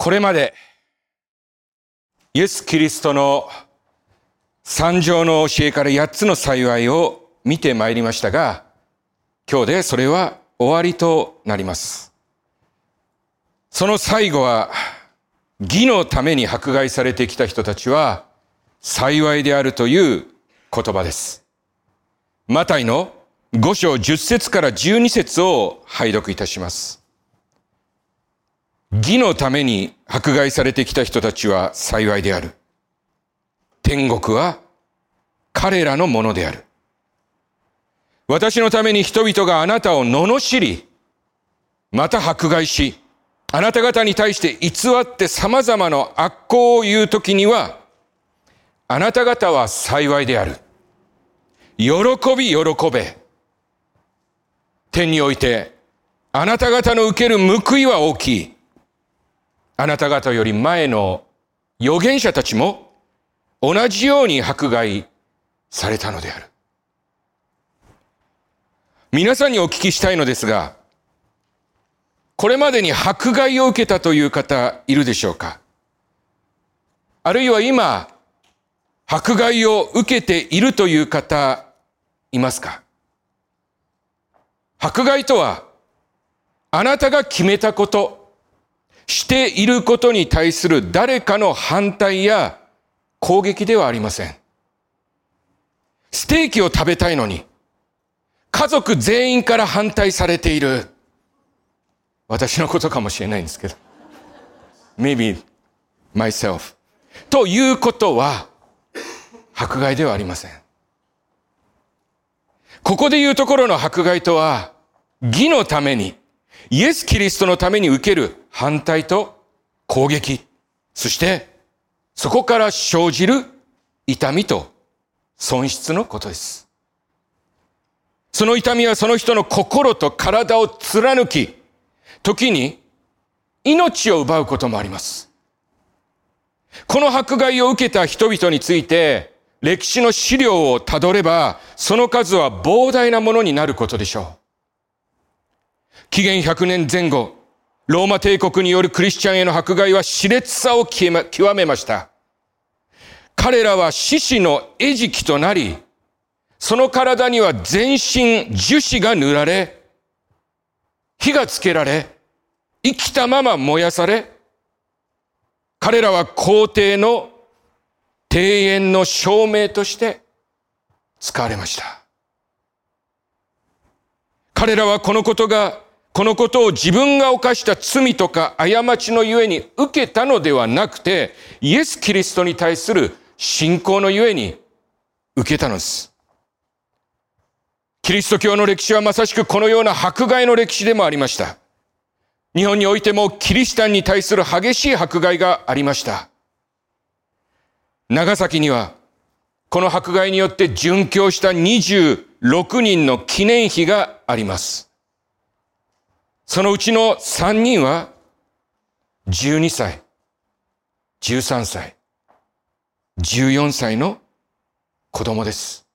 これまで、イエス・キリストの三条の教えから八つの幸いを見てまいりましたが、今日でそれは終わりとなります。その最後は、義のために迫害されてきた人たちは幸いであるという言葉です。マタイの5章10節から12節を拝読いたします。義のために迫害されてきた人たちは幸いである。天国は彼らのものである。私のために人々があなたを罵り、また迫害し、あなた方に対して偽って様々な悪行を言うときには、あなた方は幸いである。喜び喜べ。天において、あなた方の受ける報いは大きい。あなた方より前の預言者たちも同じように迫害されたのである。皆さんにお聞きしたいのですが、これまでに迫害を受けたという方いるでしょうか？あるいは今、迫害を受けているという方いますか？迫害とは、あなたが決めたこと、していることに対する誰かの反対や攻撃ではありません。ステーキを食べたいのに、家族全員から反対されている。私のことかもしれないんですけど。maybe myself. ということは、迫害ではありません。ここで言うところの迫害とは、義のために、イエス・キリストのために受ける反対と攻撃、そしてそこから生じる痛みと損失のことです。その痛みはその人の心と体を貫き、時に命を奪うこともあります。この迫害を受けた人々について、歴史の資料をたどれば、その数は膨大なものになることでしょう。紀元100年前後、ローマ帝国によるクリスチャンへの迫害は熾烈さを極めました。彼らは獅子の餌食となり、その体には全身樹脂が塗られ、火がつけられ、生きたまま燃やされ、彼らは皇帝の庭園の証明として使われました。彼らはこのことが、このことを自分が犯した罪とか過ちのゆえに受けたのではなくて、イエス・キリストに対する信仰のゆえに受けたのです。キリスト教の歴史はまさしくこのような迫害の歴史でもありました。日本においてもキリシタンに対する激しい迫害がありました。長崎には、この迫害によって殉教した26人の記念碑があります。そのうちの3人は、12歳、13歳、14歳の子供です。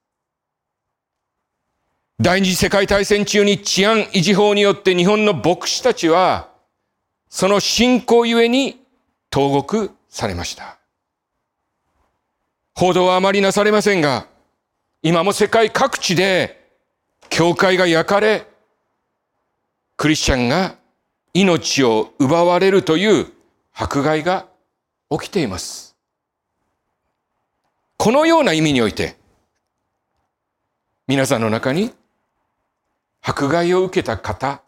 第二次世界大戦中に治安維持法によって日本の牧師たちは、その信仰ゆえに投獄されました。報道はあまりなされませんが、今も世界各地で教会が焼かれ、クリスチャンが命を奪われるという迫害が起きています。このような意味において、皆さんの中に迫害を受けた方、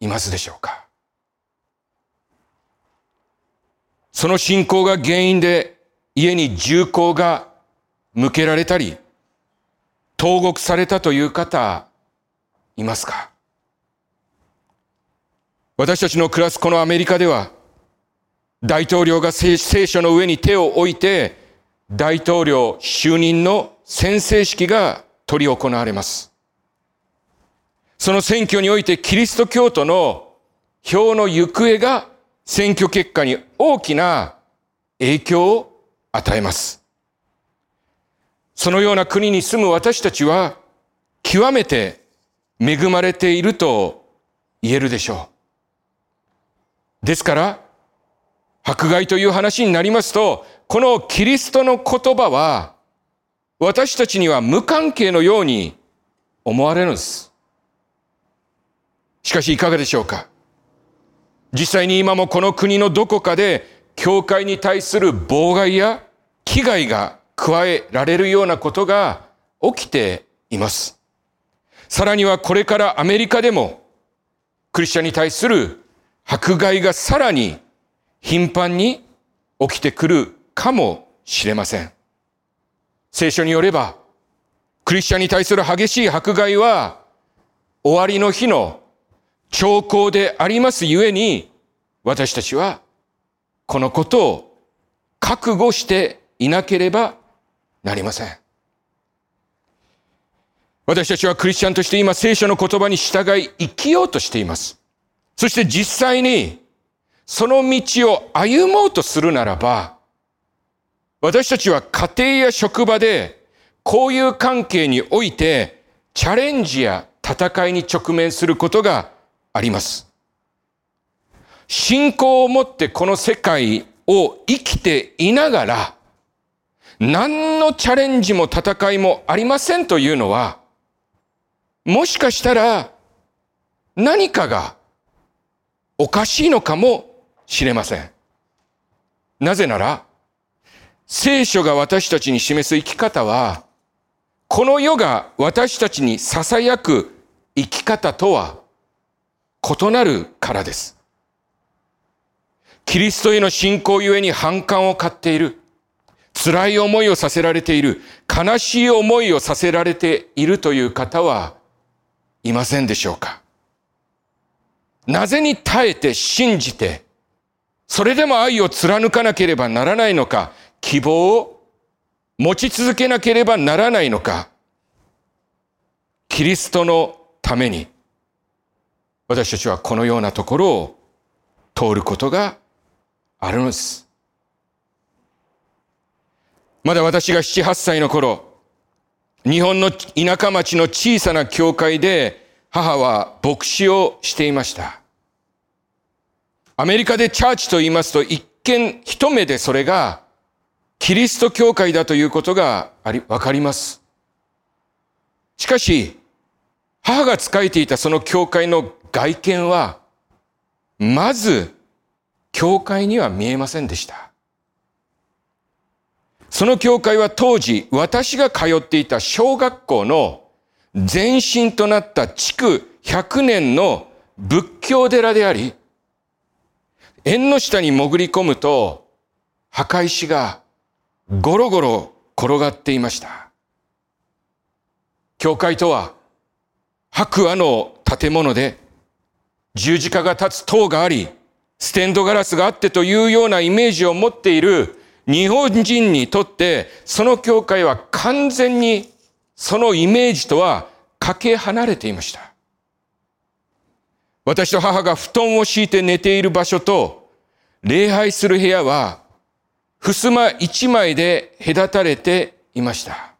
いますでしょうか？その信仰が原因で家に銃口が向けられたり、投獄されたという方、いますか？私たちの暮らすこのアメリカでは、大統領が聖書の上に手を置いて、大統領就任の宣誓式が取り行われます。その選挙においてキリスト教徒の票の行方が選挙結果に大きな影響を与えます。そのような国に住む私たちは極めて恵まれていると言えるでしょう。ですから、迫害という話になりますと、このキリストの言葉は、私たちには無関係のように思われるんです。しかしいかがでしょうか実際に今もこの国のどこかで、教会に対する妨害や危害が加えられるようなことが起きています。さらにはこれからアメリカでも、クリスチャンに対する迫害がさらに頻繁に起きてくるかもしれません。聖書によれば、クリスチャンに対する激しい迫害は、終わりの日の兆候でありますゆえに、私たちは、このことを覚悟していなければなりません。私たちはクリスチャンとして今聖書の言葉に従い生きようとしています。そして実際にその道を歩もうとするならば、私たちは家庭や職場でこういう関係においてチャレンジや戦いに直面することがあります。信仰を持ってこの世界を生きていながら、何のチャレンジも戦いもありませんというのは、もしかしたら何かがおかしいのかもしれません。なぜなら、聖書が私たちに示す生き方は、この世が私たちに囁く生き方とは異なるからです。キリストへの信仰ゆえに反感を買っている。辛い思いをさせられている。悲しい思いをさせられているという方はいませんでしょうか？なぜに耐えて信じて、それでも愛を貫かなければならないのか、希望を持ち続けなければならないのか、キリストのために、私たちはこのようなところを通ることがあるのです。まだ私が7、8歳の頃、日本の田舎町の小さな教会で母は牧師をしていました。アメリカでチャーチと言いますと一見一目でそれがキリスト教会だということがあり、わかります。しかし、母が仕えていたその教会の外見は、まず、教会には見えませんでした。その教会は当時、私が通っていた小学校の前身となった築100年の仏教寺であり、縁の下に潜り込むと、墓石がゴロゴロ転がっていました。教会とは、白亜の建物で、十字架が立つ塔があり、ステンドガラスがあってというようなイメージを持っている日本人にとって、その教会は完全にそのイメージとはかけ離れていました。私と母が布団を敷いて寝ている場所と、礼拝する部屋は、襖一枚で隔たれていました。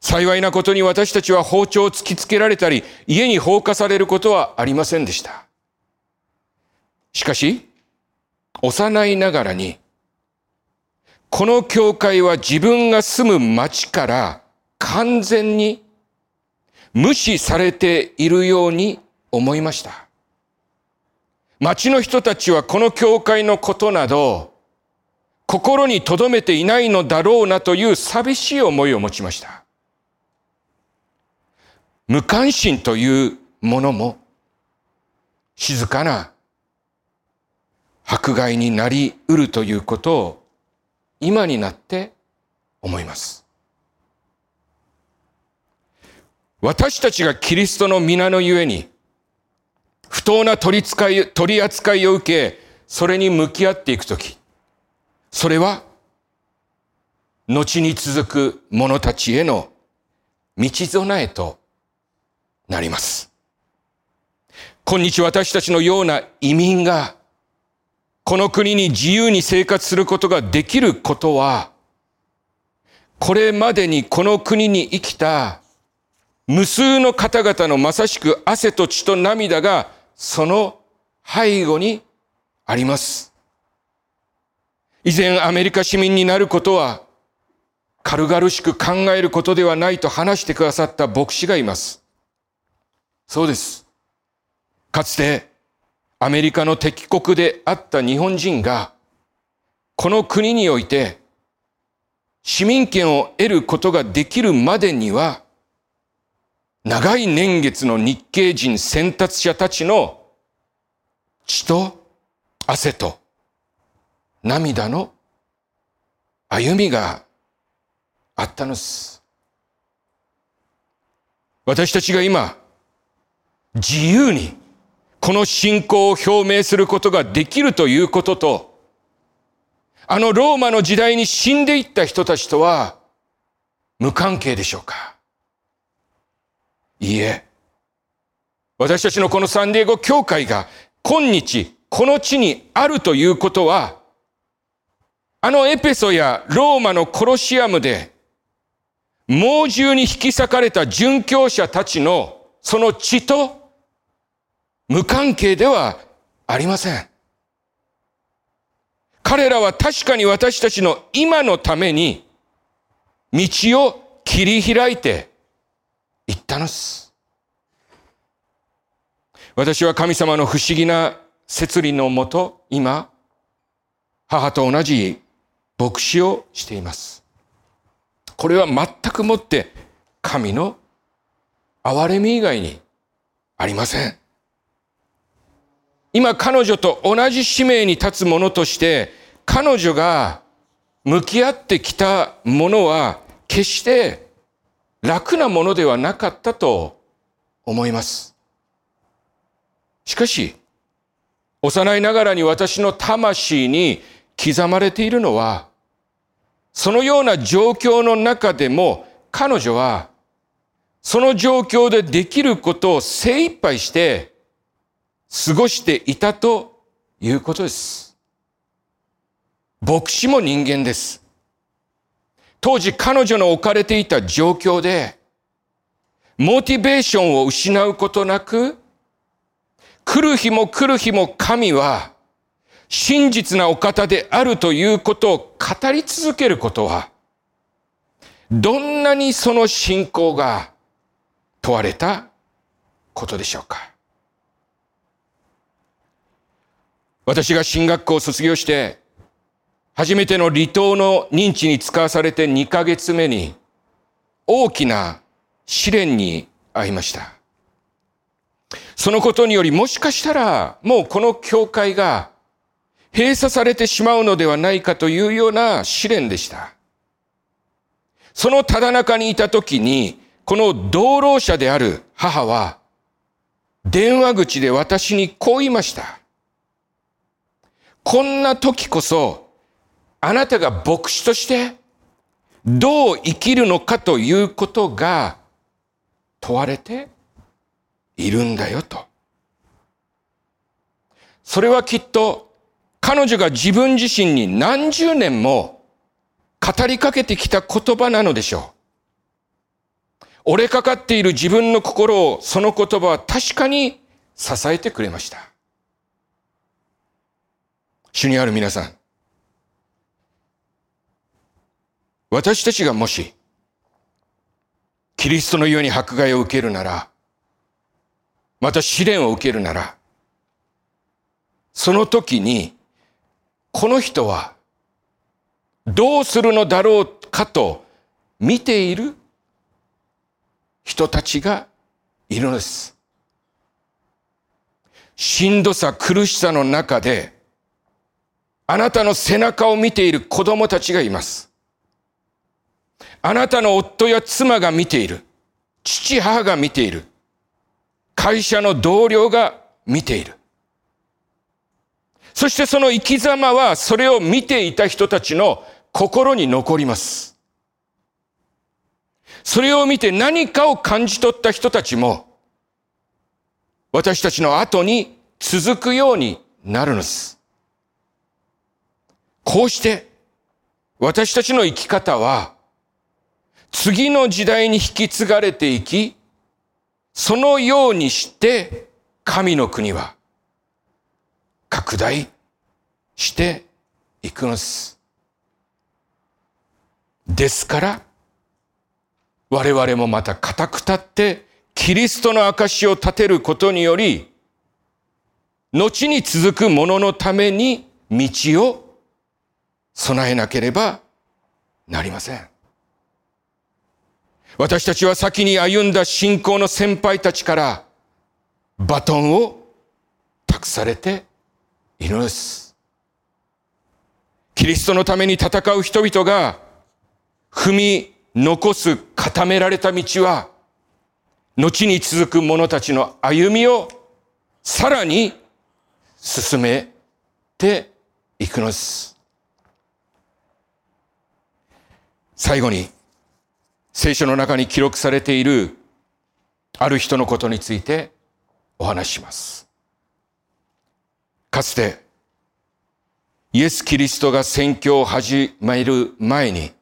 幸いなことに私たちは包丁を突きつけられたり、家に放火されることはありませんでした。しかし、幼いながらに、この教会は自分が住む町から完全に無視されているように思いました。町の人たちはこの教会のことなど心に留めていないのだろうなという寂しい思いを持ちました。無関心というものも静かな迫害になり得るということを今になって思います。私たちがキリストの皆のゆえに、不当な取り扱い、取り扱いを受け、それに向き合っていくとき、それは、後に続く者たちへの道備えとなります。今日私たちのような移民がこの国に自由に生活することができることは、これまでにこの国に生きた無数の方々のまさしく汗と血と涙がその背後にあります。以前アメリカ市民になることは軽々しく考えることではないと話してくださった牧師がいます。そうです。かつてアメリカの敵国であった日本人がこの国において市民権を得ることができるまでには長い年月の日系人先達者たちの血と汗と涙の歩みがあったのです。私たちが今、自由にこの信仰を表明することができるということと、あのローマの時代に死んでいった人たちとは無関係でしょうかいいえ。私たちのこのサンディエゴ教会が今日この地にあるということは、あのエペソやローマのコロシアムで猛獣に引き裂かれた殉教者たちのその血と無関係ではありません。彼らは確かに私たちの今のために道を切り開いていったのです。私は神様の不思議な摂理のもと、今、母と同じ牧師をしています。これは全くもって神の憐れみ以外にありません。今彼女と同じ使命に立つ者として、彼女が向き合ってきたものは決して楽なものではなかったと思います。しかし、幼いながらに私の魂に刻まれているのは、そのような状況の中でも彼女はその状況でできることを精一杯して過ごしていたということです。牧師も人間です。当時彼女の置かれていた状況で、モチベーションを失うことなく、来る日も来る日も神は真実なお方であるということを語り続けることは、どんなにその信仰が問われたことでしょうか。私が進学校を卒業して、初めての離島の認知に使わされて2ヶ月目に、大きな試練に遭いました。そのことによりもしかしたら、もうこの教会が閉鎖されてしまうのではないかというような試練でした。そのただ中にいた時に、この道路者である母は、電話口で私にこう言いました。こんな時こそ、あなたが牧師としてどう生きるのかということが問われているんだよと。それはきっと彼女が自分自身に何十年も語りかけてきた言葉なのでしょう。折れかかっている自分の心をその言葉は確かに支えてくれました。主にある皆さん。私たちがもし、キリストのように迫害を受けるなら、また試練を受けるなら、その時に、この人はどうするのだろうかと見ている人たちがいるのです。しんどさ、苦しさの中で、あなたの背中を見ている子供たちがいます。あなたの夫や妻が見ている。父母が見ている。会社の同僚が見ている。そしてその生き様はそれを見ていた人たちの心に残ります。それを見て何かを感じ取った人たちも私たちの後に続くようになるのです。こうして私たちの生き方は次の時代に引き継がれていき、そのようにして神の国は拡大して行くのです。ですから、我々もまた固く立って、キリストの証を立てることにより、後に続く者のために道を備えなければなりません。私たちは先に歩んだ信仰の先輩たちからバトンを託されているのです。キリストのために戦う人々が踏み残す固められた道は後に続く者たちの歩みをさらに進めていくのです。最後に聖書の中に記録されているある人のことについてお話します。かつてイエス・キリストが宣教を始める前に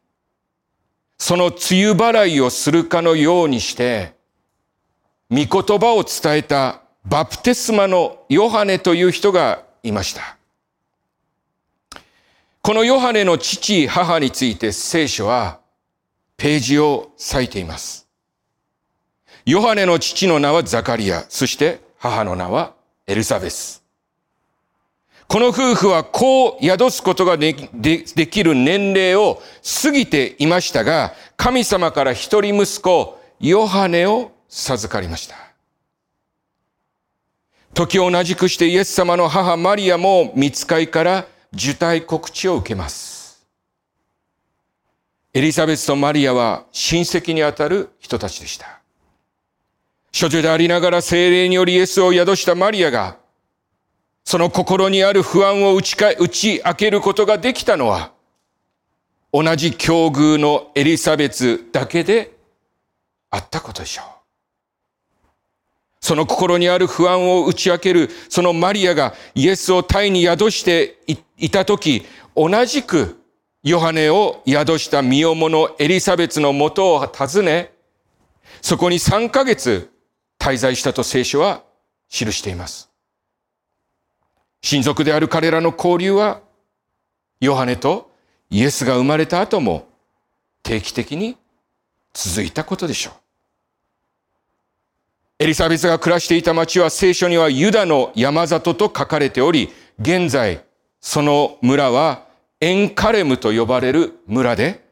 その梅雨払いをするかのようにして御言葉を伝えたバプテスマのヨハネという人がいました。このヨハネの父、母について聖書はページを割いています。ヨハネの父の名はザカリア、そして母の名はエルザベス。この夫婦は子を宿すことがでできる年齢を過ぎていましたが、神様から一人息子、ヨハネを授かりました。時を同じくしてイエス様の母マリアも見つかいから受胎告知を受けます。エリザベスとマリアは親戚にあたる人たちでした。処女でありながら精霊によりイエスを宿したマリアが、その心にある不安を打ちか打ち明けることができたのは、同じ境遇のエリザベスだけであったことでしょう。その心にある不安を打ち明ける、そのマリアがイエスを体に宿していたとき、同じくヨハネを宿した身重のエリザベツのもとを訪ね、そこに3ヶ月滞在したと聖書は記しています。親族である彼らの交流は、ヨハネとイエスが生まれた後も定期的に続いたことでしょう。エリザベスが暮らしていた町は聖書にはユダの山里と書かれており、現在その村はエンカレムと呼ばれる村で、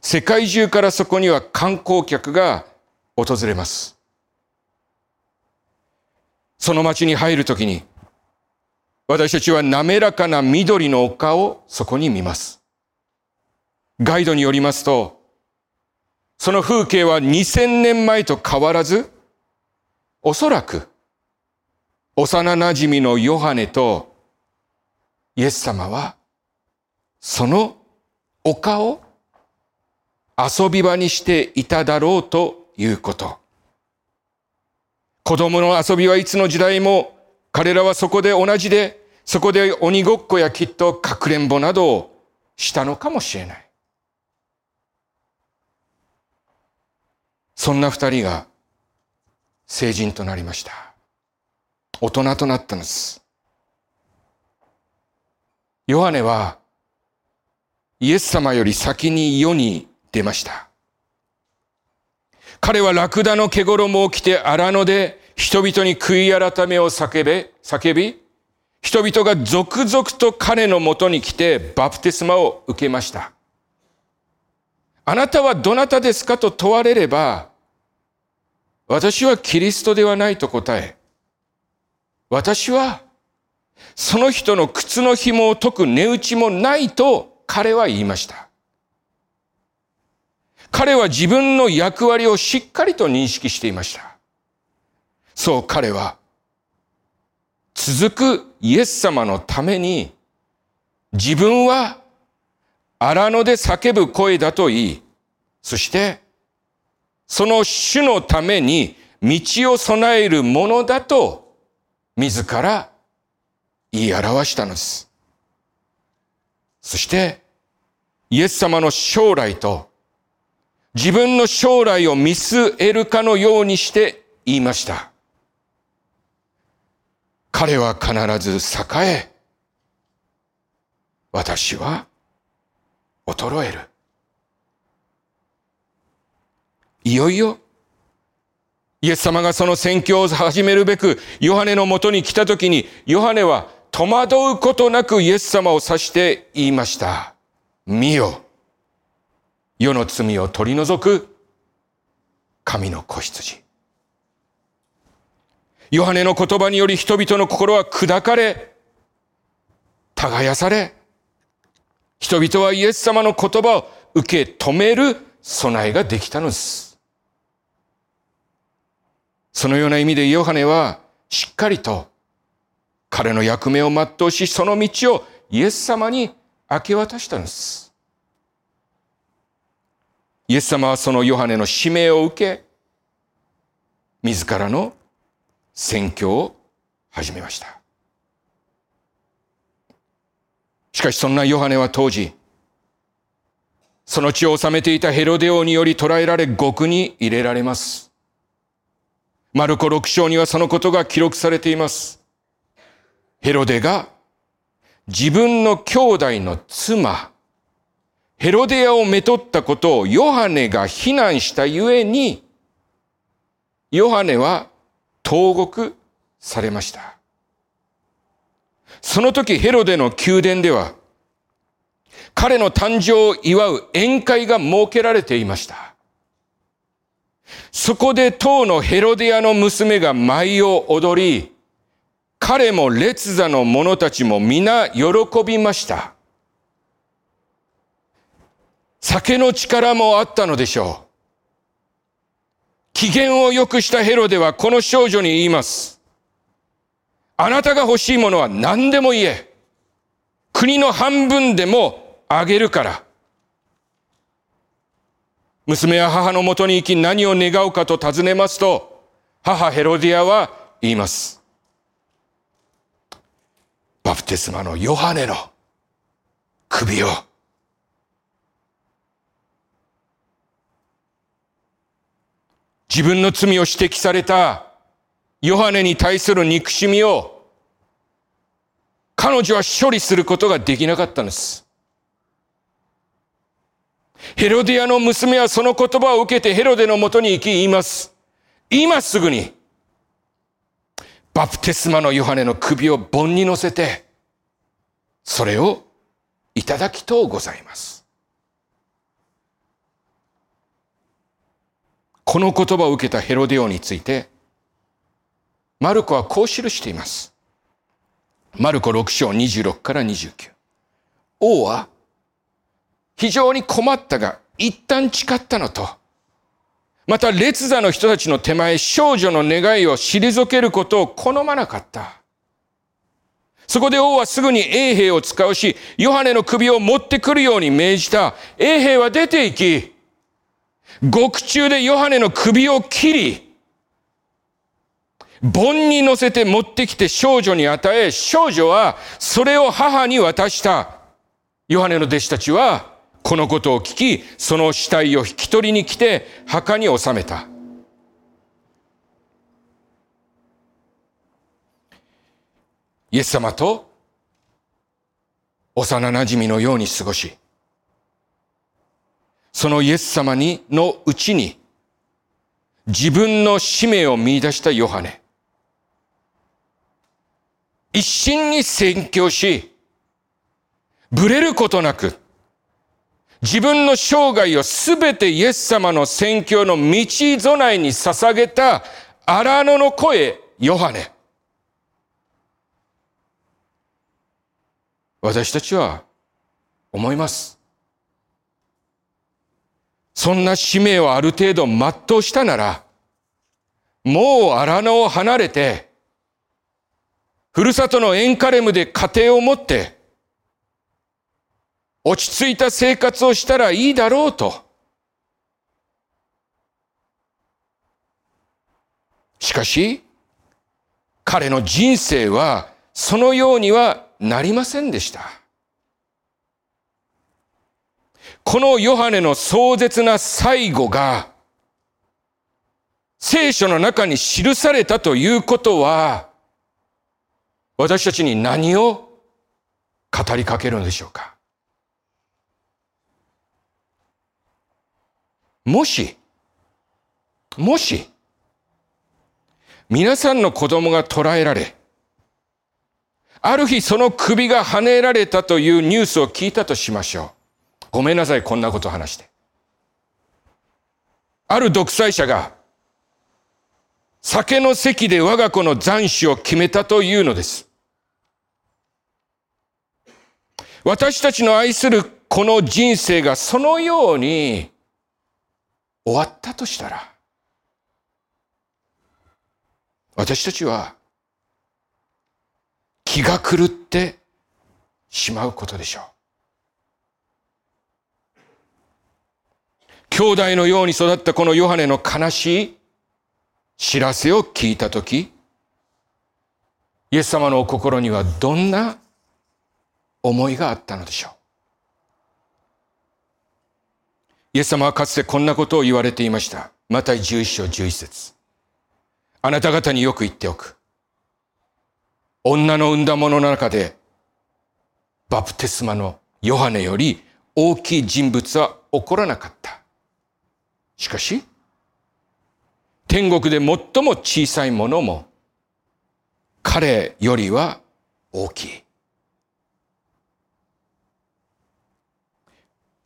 世界中からそこには観光客が訪れます。その町に入るときに、私たちは滑らかな緑の丘をそこに見ます。ガイドによりますと、その風景は2000年前と変わらず、おそらく、幼馴染のヨハネとイエス様はその丘を遊び場にしていただろうということ。子供の遊びはいつの時代も彼らはそこで同じで、そこで鬼ごっこやきっとかくれんぼなどをしたのかもしれない。そんな二人が成人となりました。大人となったのです。ヨハネはイエス様より先に世に出ました。彼はラクダの毛衣を着て荒野で人々に悔い改めを叫べ、叫び、人々が続々と彼のもとに来てバプテスマを受けました。あなたはどなたですかと問われれば、私はキリストではないと答え、私はその人の靴の紐を解く値打ちもないと彼は言いました。彼は自分の役割をしっかりと認識していました。そう彼は、続くイエス様のために、自分は荒野で叫ぶ声だと言い、そして、その主のために道を備えるものだと、自ら言い表したのです。そして、イエス様の将来と自分の将来を見据えるかのようにして言いました。彼は必ず栄え、私は衰える。いよいよ、イエス様がその宣教を始めるべく、ヨハネのもとに来た時に、ヨハネは戸惑うことなくイエス様を指して言いました。見よ。世の罪を取り除く神の子羊。ヨハネの言葉により人々の心は砕かれ、耕され、人々はイエス様の言葉を受け止める備えができたのです。そのような意味でヨハネはしっかりと彼の役目を全うし、その道をイエス様に明け渡したのです。イエス様はそのヨハネの使命を受け、自らの宣教を始めました。しかしそんなヨハネは当時、その地を治めていたヘロデ王により捕らえられ獄に入れられます。マルコ6章にはそのことが記録されています。ヘロデが自分の兄弟の妻、ヘロデアをめとったことをヨハネが非難したゆえに、ヨハネは投獄されました。その時ヘロデの宮殿では、彼の誕生を祝う宴会が設けられていました。そこで当のヘロデアの娘が舞を踊り、彼も列座の者たちも皆喜びました。酒の力もあったのでしょう。機嫌を良くしたヘロデはこの少女に言います。あなたが欲しいものは何でも言え。国の半分でもあげるから。娘は母のもとに行き何を願うかと尋ねますと、母ヘロディアは言います。バプテスマのヨハネの首を自分の罪を指摘されたヨハネに対する憎しみを彼女は処理することができなかったんです。ヘロディアの娘はその言葉を受けてヘロデのもとに行き言います。今すぐにバプテスマのヨハネの首を盆に乗せてそれをいただきとうございます。この言葉を受けたヘロデオについて、マルコはこう記しています。マルコ6章26から29。王は、非常に困ったが、一旦誓ったのと、また列座の人たちの手前、少女の願いを退けることを好まなかった。そこで王はすぐに衛兵を使うし、ヨハネの首を持ってくるように命じた。衛兵は出て行き、獄中でヨハネの首を切り、盆に乗せて持ってきて少女に与え、少女はそれを母に渡した。ヨハネの弟子たちは、このことを聞き、その死体を引き取りに来て墓に収めた。イエス様と幼馴染のように過ごし、そのイエス様にのうちに自分の使命を見出したヨハネ。一心に宣教し、ぶれることなく、自分の生涯をすべてイエス様の宣教の道備えに捧げた荒野の声、ヨハネ。私たちは思います。そんな使命をある程度全うしたなら、もう荒野を離れて、ふるさとのエンカレムで家庭を持って、落ち着いた生活をしたらいいだろうと。しかし、彼の人生はそのようにはなりませんでした。このヨハネの壮絶な最後が、聖書の中に記されたということは、私たちに何を語りかけるのでしょうかもし、もし、皆さんの子供が捕らえられ、ある日その首が跳ねられたというニュースを聞いたとしましょう。ごめんなさい、こんなこと話して。ある独裁者が、酒の席で我が子の残死を決めたというのです。私たちの愛するこの人生がそのように終わったとしたら、私たちは気が狂ってしまうことでしょう。兄弟のように育ったこのヨハネの悲しい知らせを聞いたとき、イエス様のお心にはどんな思いがあったのでしょう。イエス様はかつてこんなことを言われていました。マタイ11章11節あなた方によく言っておく。女の産んだものの中で、バプテスマのヨハネより大きい人物は起こらなかった。しかし、天国で最も小さいものも、彼よりは大きい。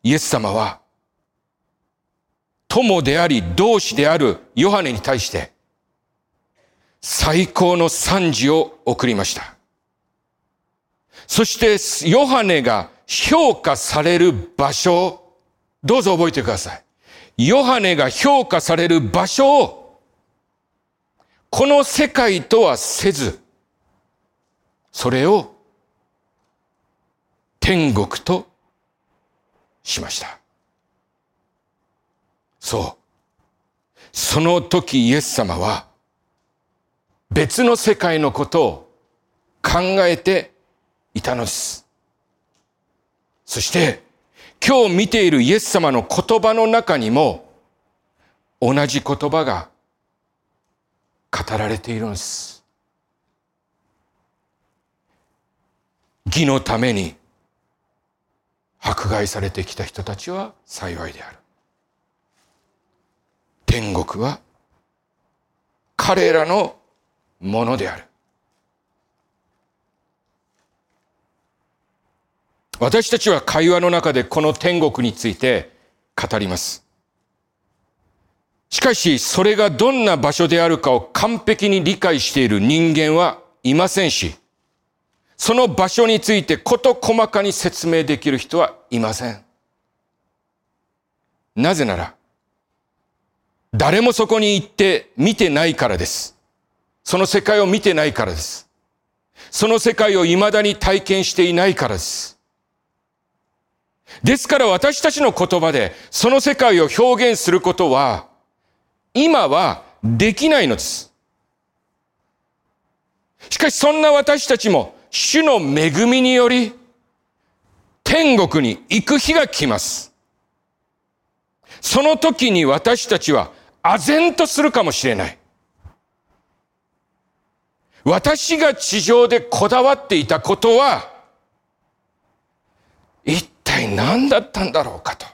イエス様は、友であり同志であるヨハネに対して、最高の賛辞を送りました。そしてヨハネが評価される場所をどうぞ覚えてください。ヨハネが評価される場所をこの世界とはせず、それを天国としました。そう。その時イエス様は別の世界のことを考えていたのです。そして、今日見ているイエス様の言葉の中にも、同じ言葉が語られているのです。義のために迫害されてきた人たちは幸いである。天国は彼らのものである。私たちは会話の中でこの天国について語ります。しかし、それがどんな場所であるかを完璧に理解している人間はいませんし、その場所について事細かに説明できる人はいません。なぜなら、誰もそこに行って見てないからです。その世界を見てないからです。その世界を未だに体験していないからです。ですから私たちの言葉でその世界を表現することは、今はできないのです。しかしそんな私たちも主の恵みにより天国に行く日が来ます。その時に私たちは唖然とするかもしれない。私が地上でこだわっていたことは、一体何だったんだろうかと。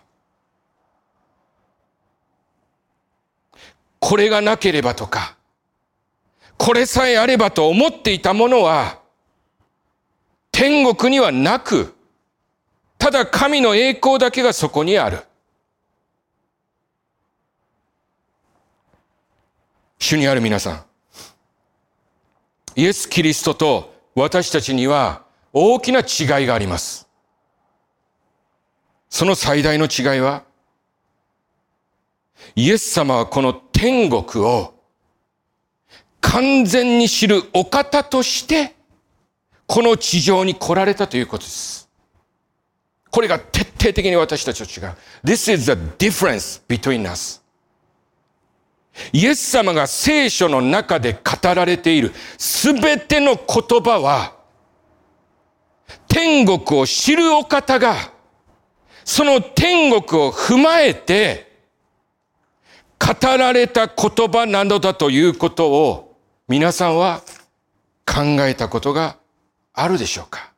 これがなければとか、これさえあればと思っていたものは、天国にはなく、ただ神の栄光だけがそこにある。主にある皆さん。イエス・キリストと私たちには大きな違いがあります。その最大の違いは、イエス様はこの天国を完全に知るお方として、この地上に来られたということです。これが徹底的に私たちと違う。This is the difference between us. イエス様が聖書の中で語られているすべての言葉は、天国を知るお方が、その天国を踏まえて、語られた言葉なのだということを、皆さんは考えたことがあるでしょうか？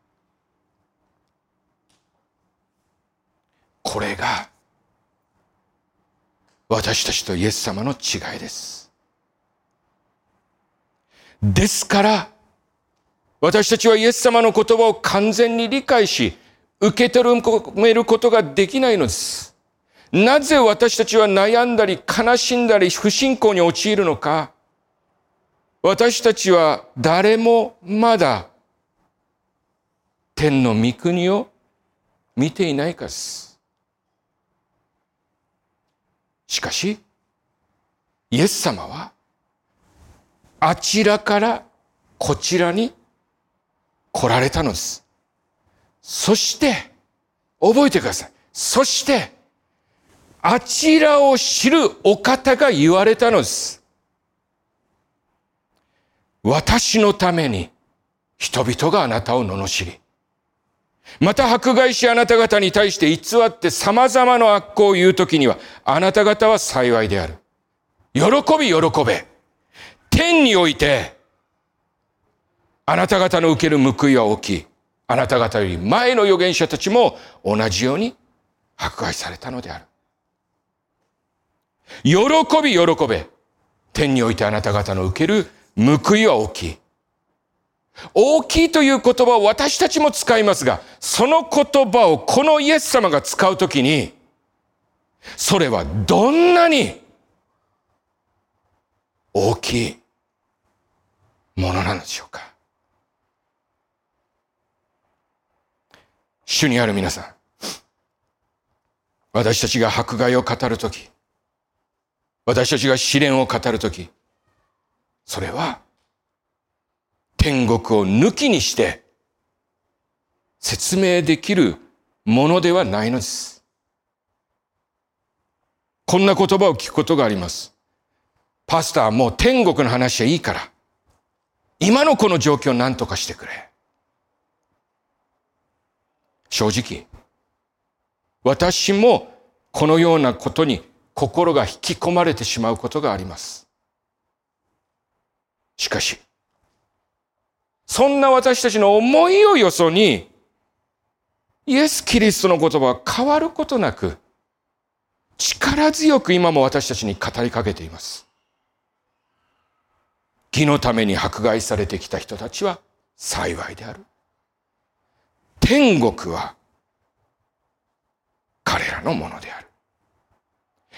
これが私たちとイエス様の違いです。ですから、私たちはイエス様の言葉を完全に理解し、受け止めることができないのです。なぜ私たちは悩んだり悲しんだり不信仰に陥るのか。私たちは誰もまだ天の御国を見ていないかです。しかし、イエス様はあちらからこちらに来られたのです。そして、覚えてください。そして、あちらを知るお方が言われたのです。私のために人々があなたを罵り、また迫害しあなた方に対して偽って様々な悪行を言うときには、あなた方は幸いである。喜び喜べ。天において、あなた方の受ける報いは大きい。あなた方より前の預言者たちも同じように迫害されたのである。喜び喜べ。天においてあなた方の受ける報いは大きい。大きいという言葉を私たちも使いますが、その言葉をこのイエス様が使うときに、それはどんなに大きいものなのでしょうか。主にある皆さん、私たちが迫害を語るとき、私たちが試練を語るとき、それは天国を抜きにして説明できるものではないのです。こんな言葉を聞くことがあります。パスタはもう天国の話はいいから、今のこの状況を何とかしてくれ。正直、私もこのようなことに心が引き込まれてしまうことがあります。しかし、そんな私たちの思いをよそに、イエス・キリストの言葉は変わることなく、力強く今も私たちに語りかけています。義のために迫害されてきた人たちは幸いである。天国は彼らのものである。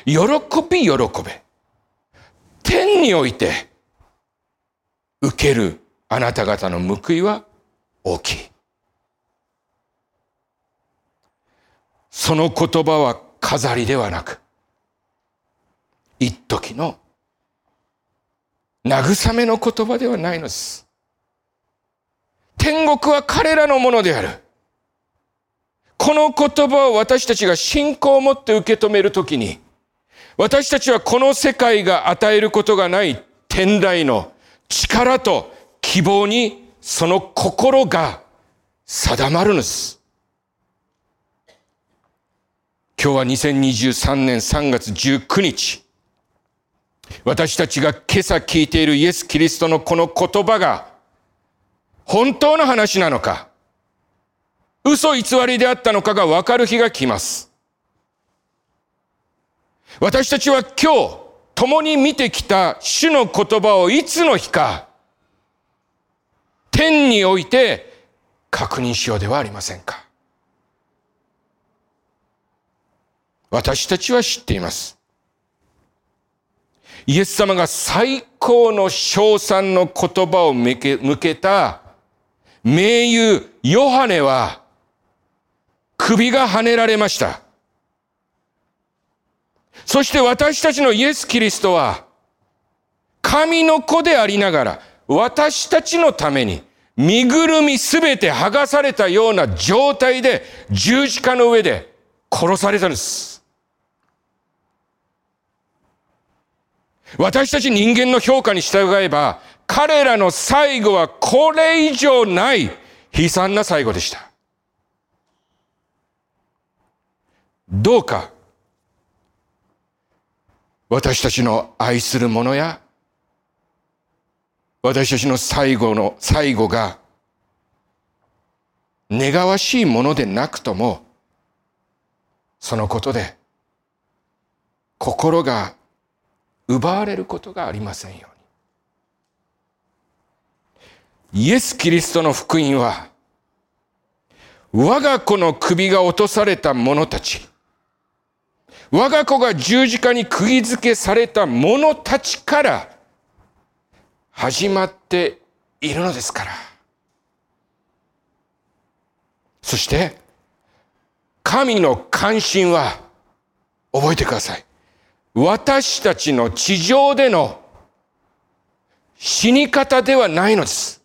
喜び喜べ。天において受けるあなた方の報いは大きい。その言葉は飾りではなく、一時の慰めの言葉ではないのです。天国は彼らのものである。この言葉を私たちが信仰を持って受け止めるときに、私たちはこの世界が与えることがない天来の力と希望にその心が定まるのです。今日は2023年3月19日。私たちが今朝聞いているイエス・キリストのこの言葉が本当の話なのか、嘘偽りであったのかがわかる日が来ます。私たちは今日共に見てきた主の言葉をいつの日か天において確認しようではありませんか。私たちは知っています。イエス様が最高の称賛の言葉を向け向けた名優ヨハネは首が跳ねられました。そして私たちのイエス・キリストは神の子でありながら私たちのために身ぐるみすべて剥がされたような状態で十字架の上で殺されたんです。私たち人間の評価に従えば、彼らの最後はこれ以上ない悲惨な最後でした。どうか、私たちの愛する者や私たちの最後の、最後が、願わしいものでなくとも、そのことで心が奪われることがありませんように。イエス・キリストの福音は、我が子の首が落とされた者たち、我が子が十字架に釘付けされた者たちから始まっているのですから。そして、神の関心は、覚えてください。私たちの地上での死に方ではないのです。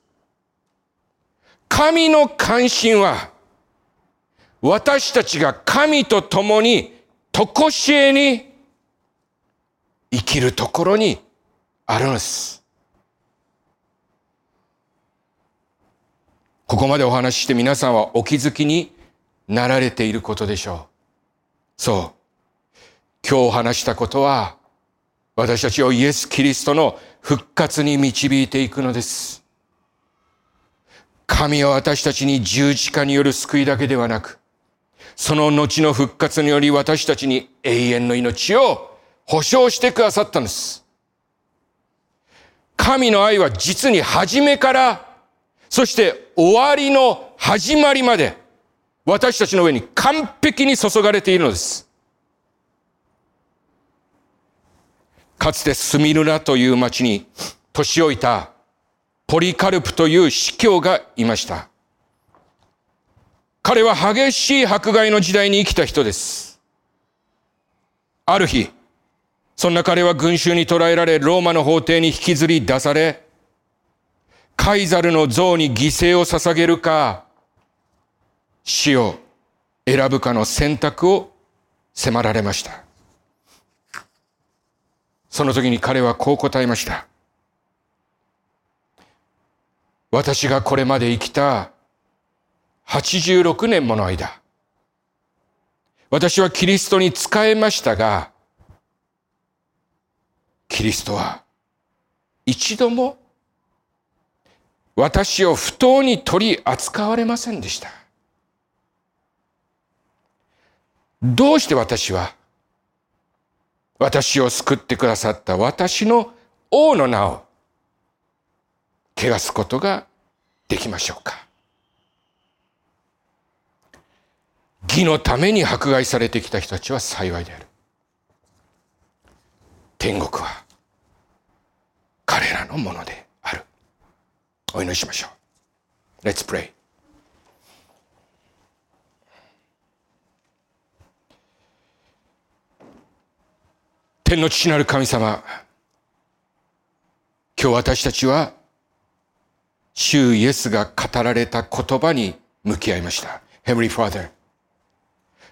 神の関心は、私たちが神と共に、とこしえに生きるところにあるのです。ここまでお話しして皆さんはお気づきになられていることでしょう。そう。今日話したことは、私たちをイエス・キリストの復活に導いていくのです。神は私たちに十字架による救いだけではなく、その後の復活により私たちに永遠の命を保証してくださったんです。神の愛は実に初めから、そして終わりの始まりまで、私たちの上に完璧に注がれているのです。かつてスミルナという町に年老いたポリカルプという司教がいました。彼は激しい迫害の時代に生きた人です。ある日、そんな彼は群衆に捕らえられ、ローマの法廷に引きずり出され、カイザルの像に犠牲を捧げるか、死を選ぶかの選択を迫られました。その時に彼はこう答えました。私がこれまで生きた86年もの間、私はキリストに仕えましたが、キリストは一度も私を不当に取り扱われませんでした。どうして私は私を救ってくださった私の王の名を汚すことができましょうか義のために迫害されてきた人たちは幸いである。天国は彼らのもので。お祈りしましょう。Let's pray. 天の父なる神様、今日私たちは、主イエスが語られた言葉に向き合いました。Heavenly Father,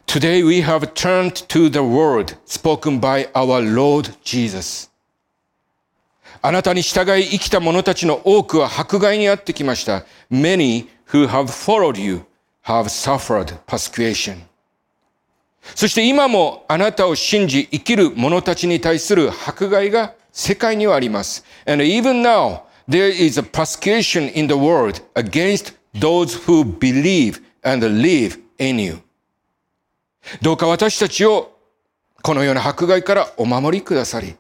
today we have turned to the word spoken by our Lord Jesus. あなたに従い生きた者たちの多くは迫害にあってきました。Many who have followed you have suffered persecution. そして今もあなたを信じ生きる者たちに対する迫害が世界にはあります。And even now, there is a persecution in the world against those who believe and live in you. どうか私たちをこのような迫害からお守りくださり、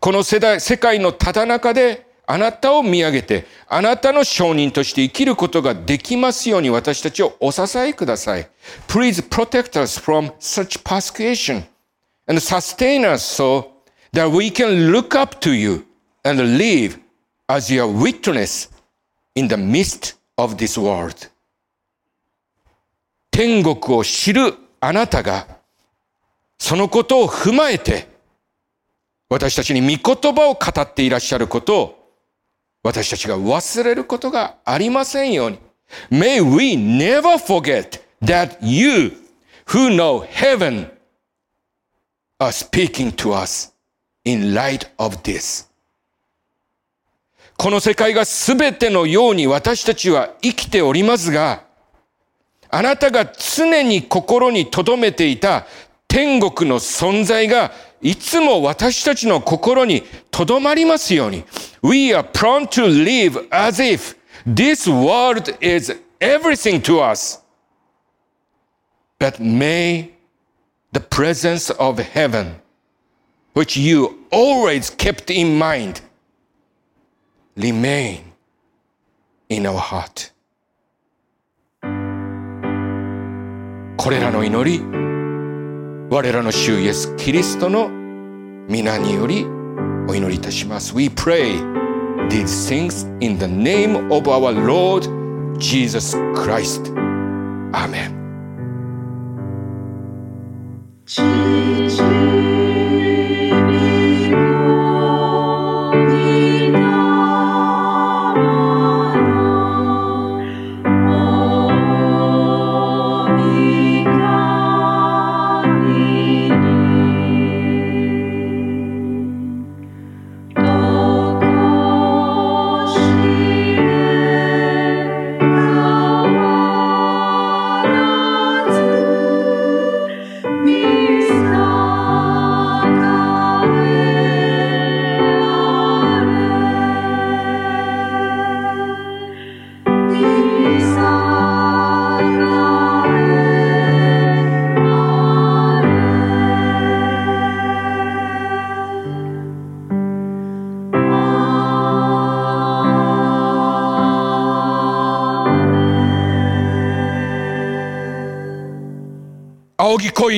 この世代、世界のただ中であなたを見上げて、あなたの証人として生きることができますように私たちをお支えください。Please protect us from such persecution and sustain us so that we can look up to you and live as your witness in the midst of this world. 天国を知るあなたが、そのことを踏まえて、私たちに御言葉を語っていらっしゃることを私たちが忘れることがありませんように。May we never forget that you who know heaven are speaking to us in light of this. この世界が全てのように私たちは生きておりますが、あなたが常に心に留めていた天国の存在がいつも私たちの心に留まりますように。We are prone to live as if this world is everything to us. But may the presence of heaven, which you always kept in mind, remain in our heart. これらの祈り、 我らの主イエス・キリストの皆によりお祈りいたします。We pray these things in the name of our Lord Jesus Christ. Amen.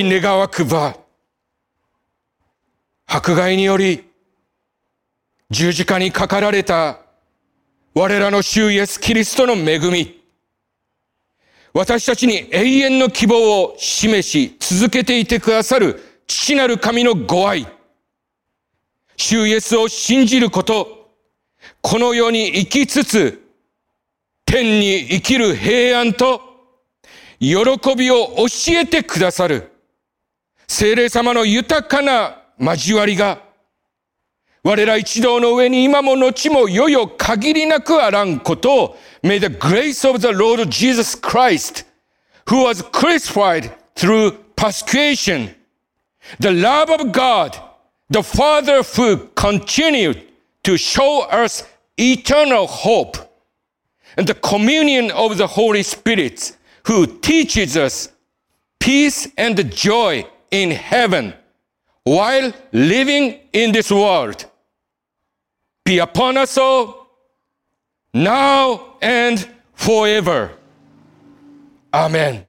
仰ぎ恋願わくば、迫害により十字架にかかられた我らの主イエス・キリストの恵み、私たちに永遠の希望を示し続けていてくださる父なる神のご愛、主イエスを信じること、この世に生きつつ、天に生きる平安と喜びを教えてくださる、精霊様の豊かな交わりが、我ら一同の上に今も後もよよ限りなくあらんことを、May the grace of the Lord Jesus Christ, who was crucified through persecution, the love of God, the Father who continued to show us eternal hope, and the communion of the Holy Spirit, who teaches us peace and joy in heaven while living in this world be upon us all now and forever. Amen.